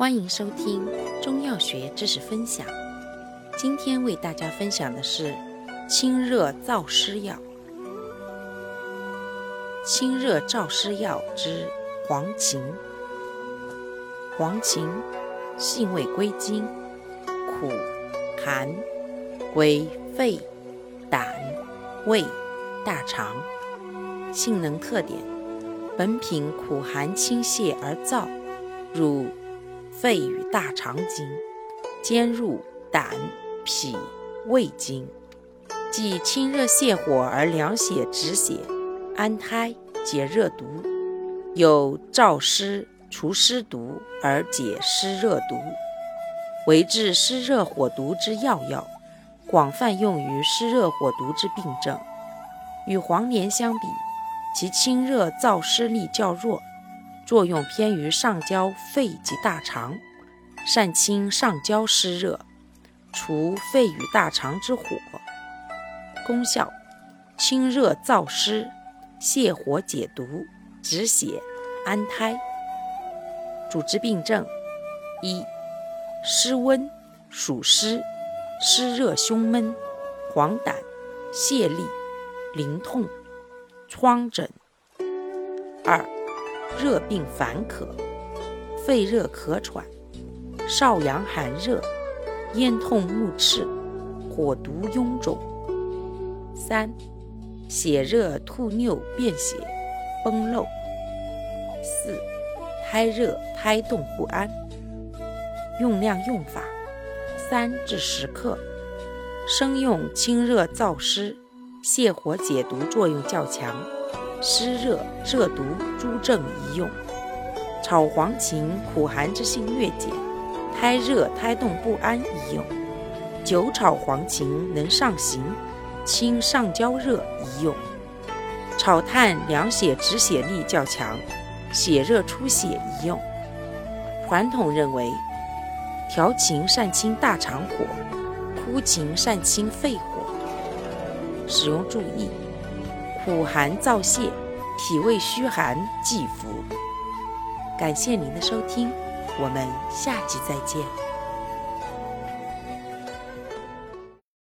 欢迎收听中药学知识分享。今天为大家分享的是清热燥湿药。清热燥湿药之黄芩。黄芩性味归经：苦、寒，归肺、胆、胃、大肠。性能特点：本品苦寒清泻而燥，入。肺与大肠经，兼入胆、脾、胃经，即清热泻火而凉血止血、安胎解热毒，有燥湿除湿毒而解湿热毒，为治湿热火毒之要药，广泛用于湿热火毒之病症。与黄连相比，其清热燥湿力较弱。作用偏于上焦肺及大肠，善清上焦湿热，除肺与大肠之火。功效：清热燥湿，泻火解毒，止血安胎。主治病症：一、湿温，暑湿，湿热胸闷，黄疸，泄痢，淋痛，疮疹。二、热病烦渴，肺热咳喘，少阳寒热，咽痛目赤，火毒臃肿。三、血热吐衄便血，崩漏。四、胎热胎动不安。用量用法：三至十克。生用清热燥湿、泻火解毒作用较强。湿热热毒诸症宜用。炒黄芩苦寒之性略减，胎热胎动不安宜用。久炒黄芩能上行，清上焦热宜用。炒炭凉血止血力较强，血热出血宜用。传统认为，调芩善清大肠火，枯芩善清肺火。使用注意。补寒燥泻，脾胃虚寒忌服。感谢您的收听，我们下集再见。